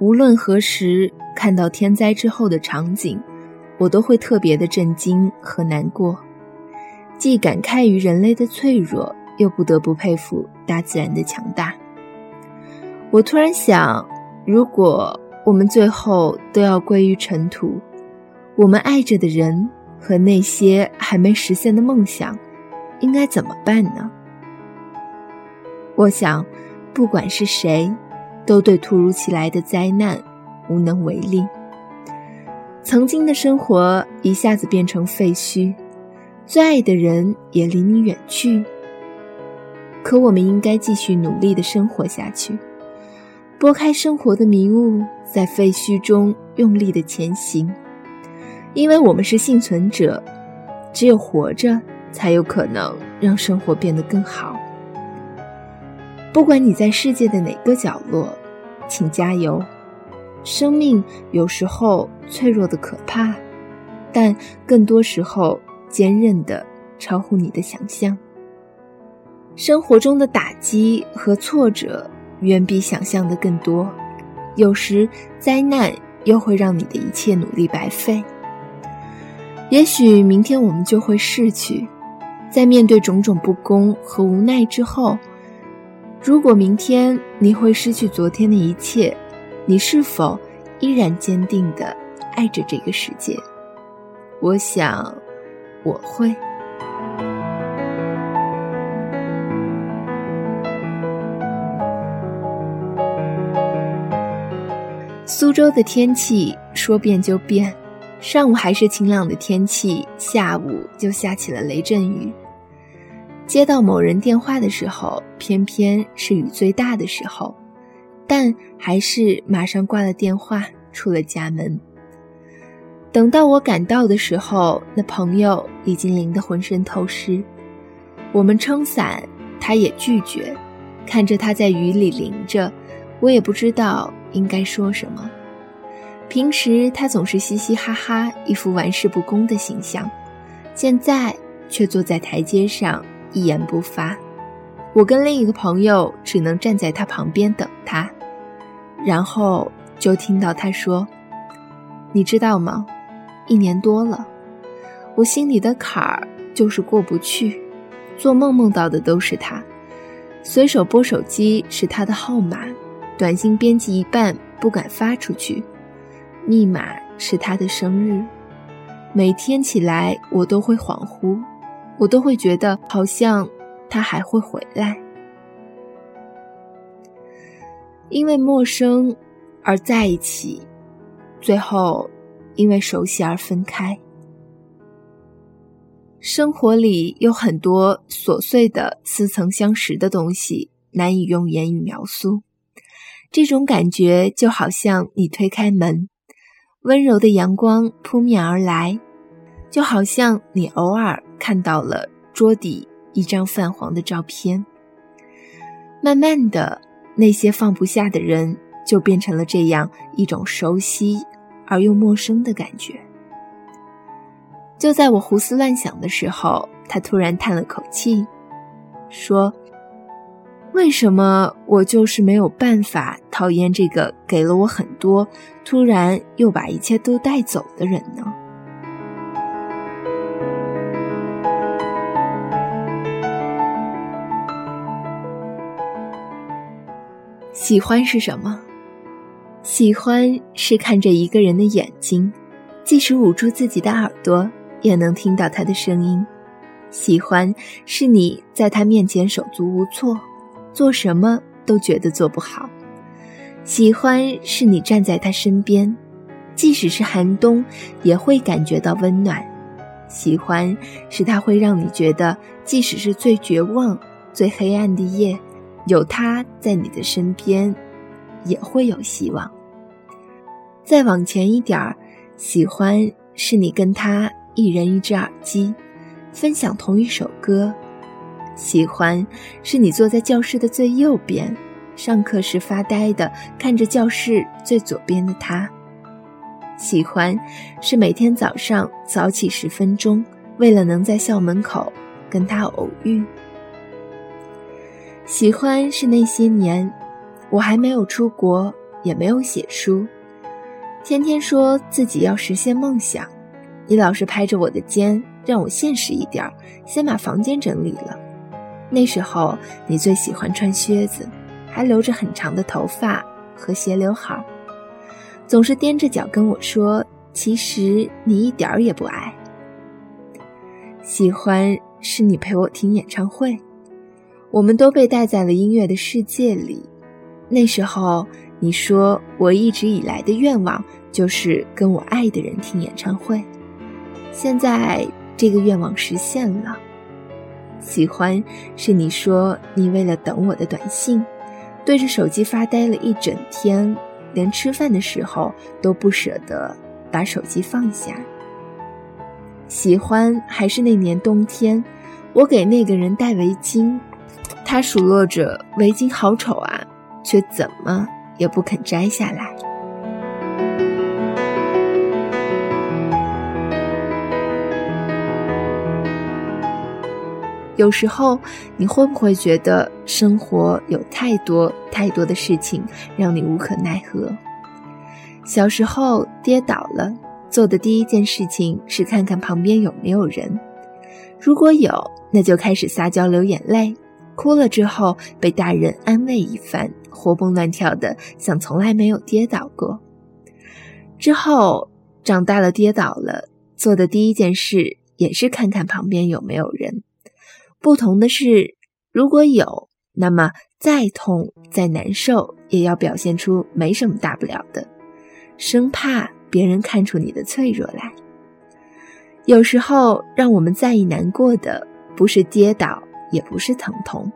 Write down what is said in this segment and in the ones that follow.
无论何时看到天灾之后的场景，我都会特别的震惊和难过，既感慨于人类的脆弱，又不得不佩服大自然的强大。我突然想，如果我们最后都要归于尘土，我们爱着的人和那些还没实现的梦想，应该怎么办呢？我想，不管是谁。都对突如其来的灾难无能为力。曾经的生活一下子变成废墟，最爱的人也离你远去。可我们应该继续努力的生活下去，拨开生活的迷雾，在废墟中用力的前行，因为我们是幸存者，只有活着才有可能让生活变得更好。不管你在世界的哪个角落，请加油。生命有时候脆弱的可怕，但更多时候坚韧的超乎你的想象。生活中的打击和挫折远比想象的更多，有时灾难又会让你的一切努力白费。也许明天我们就会逝去，在面对种种不公和无奈之后。如果明天你会失去昨天的一切，你是否依然坚定的爱着这个世界？我想，我会。苏州的天气说变就变，上午还是晴朗的天气，下午就下起了雷阵雨。接到某人电话的时候，偏偏是雨最大的时候，但还是马上挂了电话，出了家门。等到我赶到的时候，那朋友已经淋得浑身透湿。我们撑伞，他也拒绝。看着他在雨里淋着，我也不知道应该说什么。平时他总是嘻嘻哈哈，一副玩世不恭的形象，现在却坐在台阶上。一言不发，我跟另一个朋友只能站在他旁边等他，然后就听到他说：“你知道吗？一年多了，我心里的坎儿就是过不去，做梦梦到的都是他，随手拨手机是他的号码，短信编辑一半不敢发出去，密码是他的生日，每天起来我都会恍惚。”我都会觉得好像他还会回来，因为陌生而在一起，最后因为熟悉而分开。生活里有很多琐碎的、似曾相识的东西，难以用言语描述。这种感觉就好像你推开门，温柔的阳光扑面而来。就好像你偶尔看到了桌底一张泛黄的照片，慢慢的，那些放不下的人就变成了这样一种熟悉而又陌生的感觉。就在我胡思乱想的时候，他突然叹了口气，说：“为什么我就是没有办法讨厌这个给了我很多，突然又把一切都带走的人呢？”喜欢是什么？喜欢是看着一个人的眼睛，即使捂住自己的耳朵，也能听到他的声音。喜欢是你在他面前手足无措，做什么都觉得做不好。喜欢是你站在他身边，即使是寒冬，也会感觉到温暖。喜欢是他会让你觉得，即使是最绝望、最黑暗的夜。有他在你的身边，也会有希望。再往前一点儿，喜欢是你跟他一人一只耳机，分享同一首歌；喜欢是你坐在教室的最右边，上课时发呆的看着教室最左边的他；喜欢是每天早上早起十分钟，为了能在校门口跟他偶遇。喜欢是那些年，我还没有出国，也没有写书，天天说自己要实现梦想。你老是拍着我的肩，让我现实一点，先把房间整理了。那时候你最喜欢穿靴子，还留着很长的头发和斜刘海，总是踮着脚跟我说：“其实你一点儿也不矮。”喜欢是你陪我听演唱会，我们都被带在了音乐的世界里。那时候你说，我一直以来的愿望就是跟我爱的人听演唱会。现在这个愿望实现了。喜欢是你说你为了等我的短信，对着手机发呆了一整天，连吃饭的时候都不舍得把手机放下。喜欢还是那年冬天，我给那个人戴围巾，他数落着围巾好丑啊，却怎么也不肯摘下来。有时候，你会不会觉得生活有太多太多的事情让你无可奈何？小时候跌倒了。做的第一件事情是看看旁边有没有人，如果有，那就开始撒娇流眼泪，哭了之后被大人安慰一番，活蹦乱跳的像从来没有跌倒过。之后长大了跌倒了，做的第一件事也是看看旁边有没有人，不同的是，如果有，那么再痛再难受也要表现出没什么大不了的，生怕。别人看出你的脆弱来。有时候，让我们在意、难过的不是跌倒，也不是疼痛，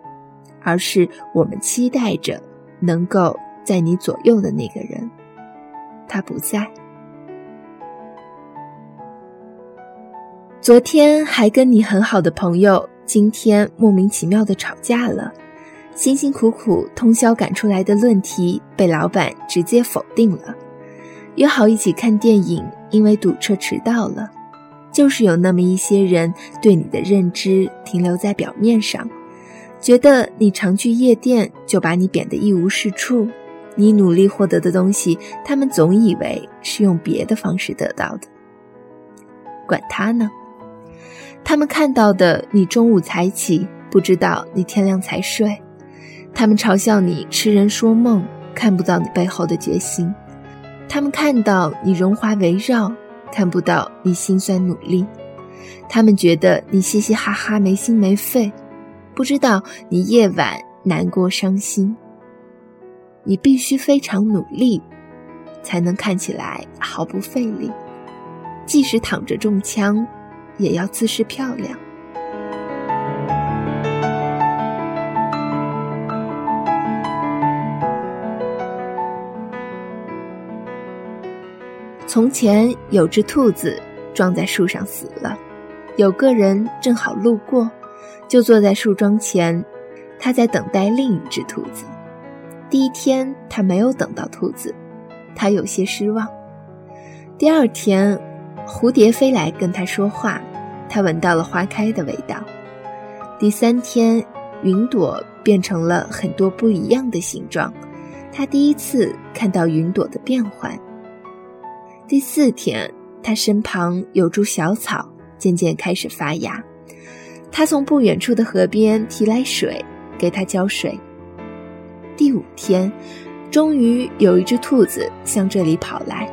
而是我们期待着能够在你左右的那个人，他不在。昨天还跟你很好的朋友，今天莫名其妙的吵架了。辛辛苦苦通宵赶出来的论题，被老板直接否定了。约好一起看电影，因为堵车迟到了。就是有那么一些人对你的认知停留在表面上，觉得你常去夜店就把你贬得一无是处。你努力获得的东西，他们总以为是用别的方式得到的。管他呢，他们看到的你中午才起，不知道你天亮才睡。他们嘲笑你痴人说梦，看不到你背后的决心。他们看到你荣华围绕，看不到你辛酸努力；他们觉得你嘻嘻哈哈没心没肺，不知道你夜晚难过伤心。你必须非常努力，才能看起来毫不费力，即使躺着中枪，也要姿势漂亮。从前有只兔子撞在树上死了，有个人正好路过，就坐在树桩前，他在等待另一只兔子。第一天他没有等到兔子，他有些失望。第二天，蝴蝶飞来跟他说话，他闻到了花开的味道。第三天，云朵变成了很多不一样的形状，他第一次看到云朵的变换。第四天，他身旁有株小草，渐渐开始发芽。他从不远处的河边提来水，给它浇水。第五天，终于有一只兔子向这里跑来，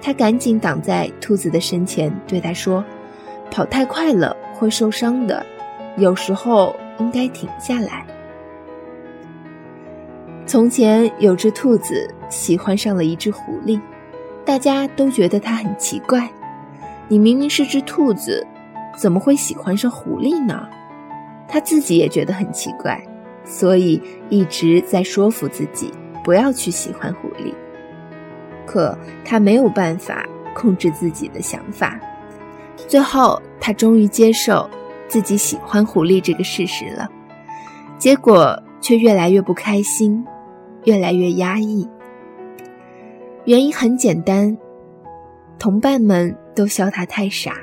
他赶紧挡在兔子的身前，对它说：“跑太快了会受伤的，有时候应该停下来。”从前有只兔子喜欢上了一只狐狸。大家都觉得他很奇怪，你明明是只兔子，怎么会喜欢上狐狸呢？他自己也觉得很奇怪，所以一直在说服自己不要去喜欢狐狸。可他没有办法控制自己的想法，最后他终于接受自己喜欢狐狸这个事实了，结果却越来越不开心，越来越压抑。原因很简单，同伴们都笑他太傻，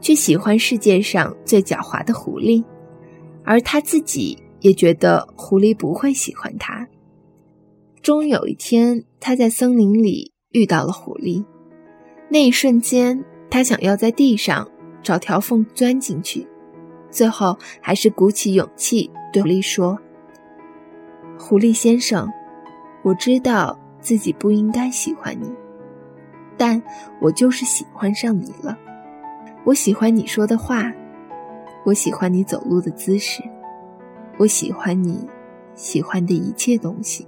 却喜欢世界上最狡猾的狐狸，而他自己也觉得狐狸不会喜欢他。终有一天，他在森林里遇到了狐狸。那一瞬间，他想要在地上找条缝钻进去，最后还是鼓起勇气对狐狸说：“狐狸先生，我知道自己不应该喜欢你，但我就是喜欢上你了。我喜欢你说的话，我喜欢你走路的姿势，我喜欢你喜欢的一切东西。”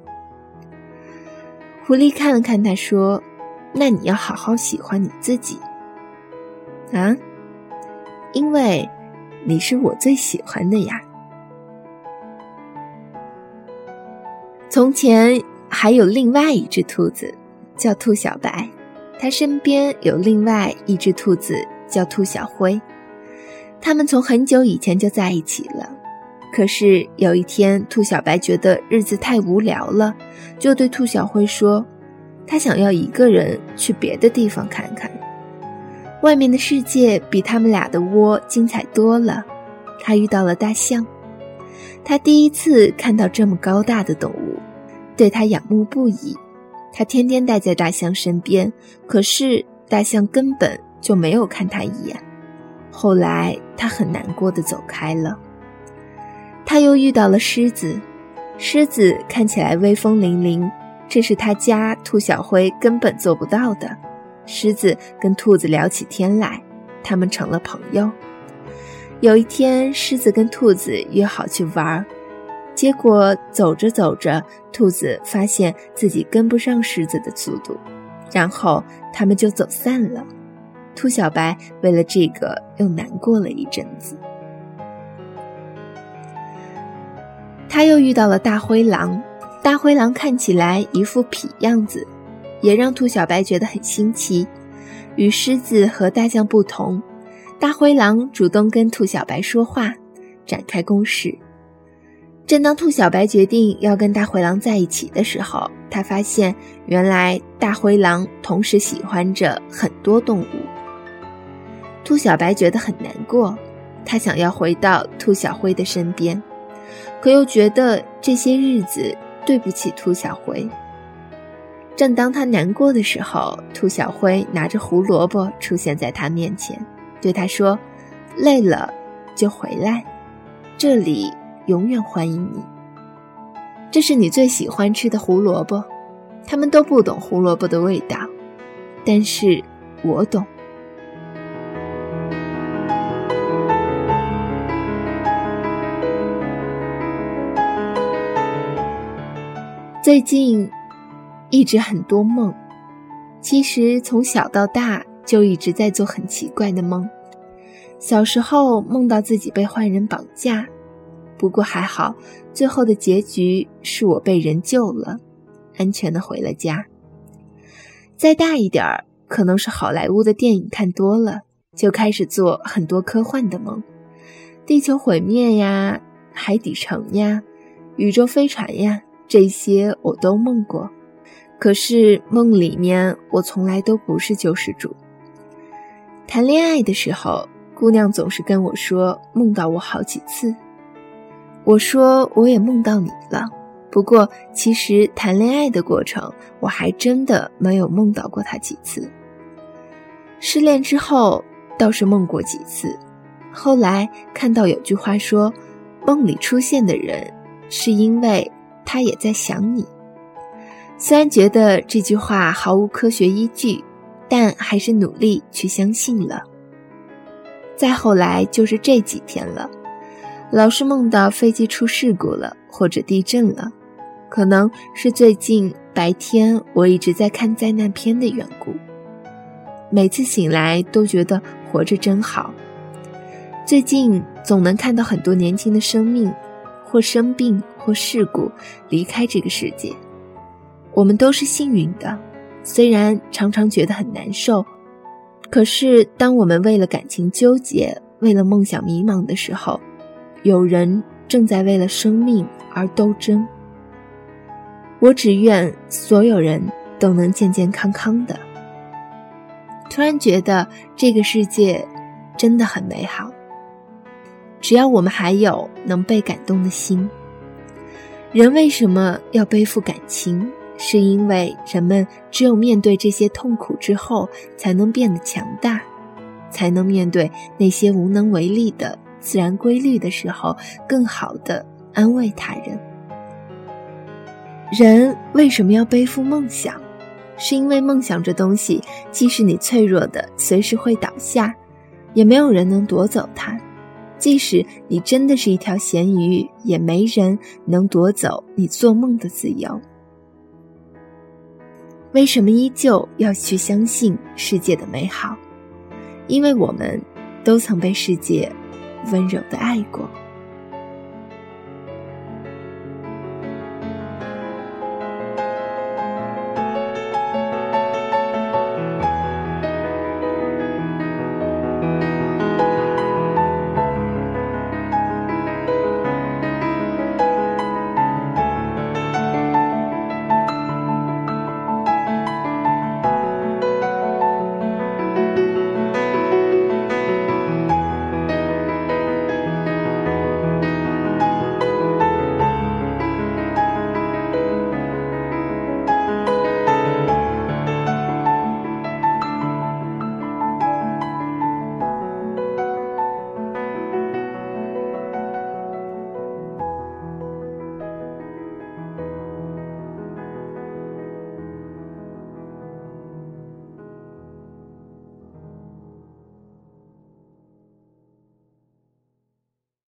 狐狸看了看他，说。那你要好好喜欢你自己，啊，因为你是我最喜欢的呀。从前还有另外一只兔子，叫兔小白，它身边有另外一只兔子，叫兔小灰。他们从很久以前就在一起了。可是有一天，兔小白觉得日子太无聊了，就对兔小灰说。他想要一个人去别的地方看看，外面的世界比他们俩的窝精彩多了。他遇到了大象，他第一次看到这么高大的动物，对他仰慕不已。他天天待在大象身边，可是大象根本就没有看他一眼。后来他很难过的走开了。他又遇到了狮子，狮子看起来威风凛凛。这是他家兔小灰根本做不到的。狮子跟兔子聊起天来，他们成了朋友。有一天，狮子跟兔子约好去玩儿，结果走着走着，兔子发现自己跟不上狮子的速度，然后他们就走散了。兔小白为了这个又难过了一阵子。他又遇到了大灰狼。大灰狼看起来一副痞样子，也让兔小白觉得很新奇。与狮子和大象不同，大灰狼主动跟兔小白说话，展开攻势。正当兔小白决定要跟大灰狼在一起的时候，他发现原来大灰狼同时喜欢着很多动物。兔小白觉得很难过，他想要回到兔小灰的身边，可又觉得这些日子。对不起，兔小灰。正当他难过的时候，兔小灰拿着胡萝卜出现在他面前，对他说：“累了就回来，这里永远欢迎你。这是你最喜欢吃的胡萝卜。”他们都不懂胡萝卜的味道，但是我懂。最近一直很多梦，其实从小到大就一直在做很奇怪的梦。小时候梦到自己被坏人绑架，不过还好，最后的结局是我被人救了，安全的回了家。再大一点儿，可能是好莱坞的电影看多了，就开始做很多科幻的梦，地球毁灭呀，海底城呀，宇宙飞船呀。这些我都梦过，可是梦里面我从来都不是救世主。谈恋爱的时候，姑娘总是跟我说梦到我好几次。我说我也梦到你了，不过其实谈恋爱的过程，我还真的没有梦到过他几次。失恋之后倒是梦过几次，后来看到有句话说，梦里出现的人是因为。他也在想你，虽然觉得这句话毫无科学依据，但还是努力去相信了。再后来就是这几天了，老是梦到飞机出事故了或者地震了，可能是最近白天我一直在看灾难片的缘故。每次醒来都觉得活着真好。最近总能看到很多年轻的生命。或生病，或事故，离开这个世界，我们都是幸运的。虽然常常觉得很难受，可是当我们为了感情纠结，为了梦想迷茫的时候，有人正在为了生命而斗争。我只愿所有人都能健健康康的。突然觉得这个世界真的很美好。只要我们还有能被感动的心，人为什么要背负感情？是因为人们只有面对这些痛苦之后，才能变得强大，才能面对那些无能为力的自然规律的时候，更好的安慰他人。人为什么要背负梦想？是因为梦想这东西，既是你脆弱的，随时会倒下，也没有人能夺走它；即使你真的是一条咸鱼，也没人能夺走你做梦的自由。为什么依旧要去相信世界的美好？因为我们都曾被世界温柔的爱过。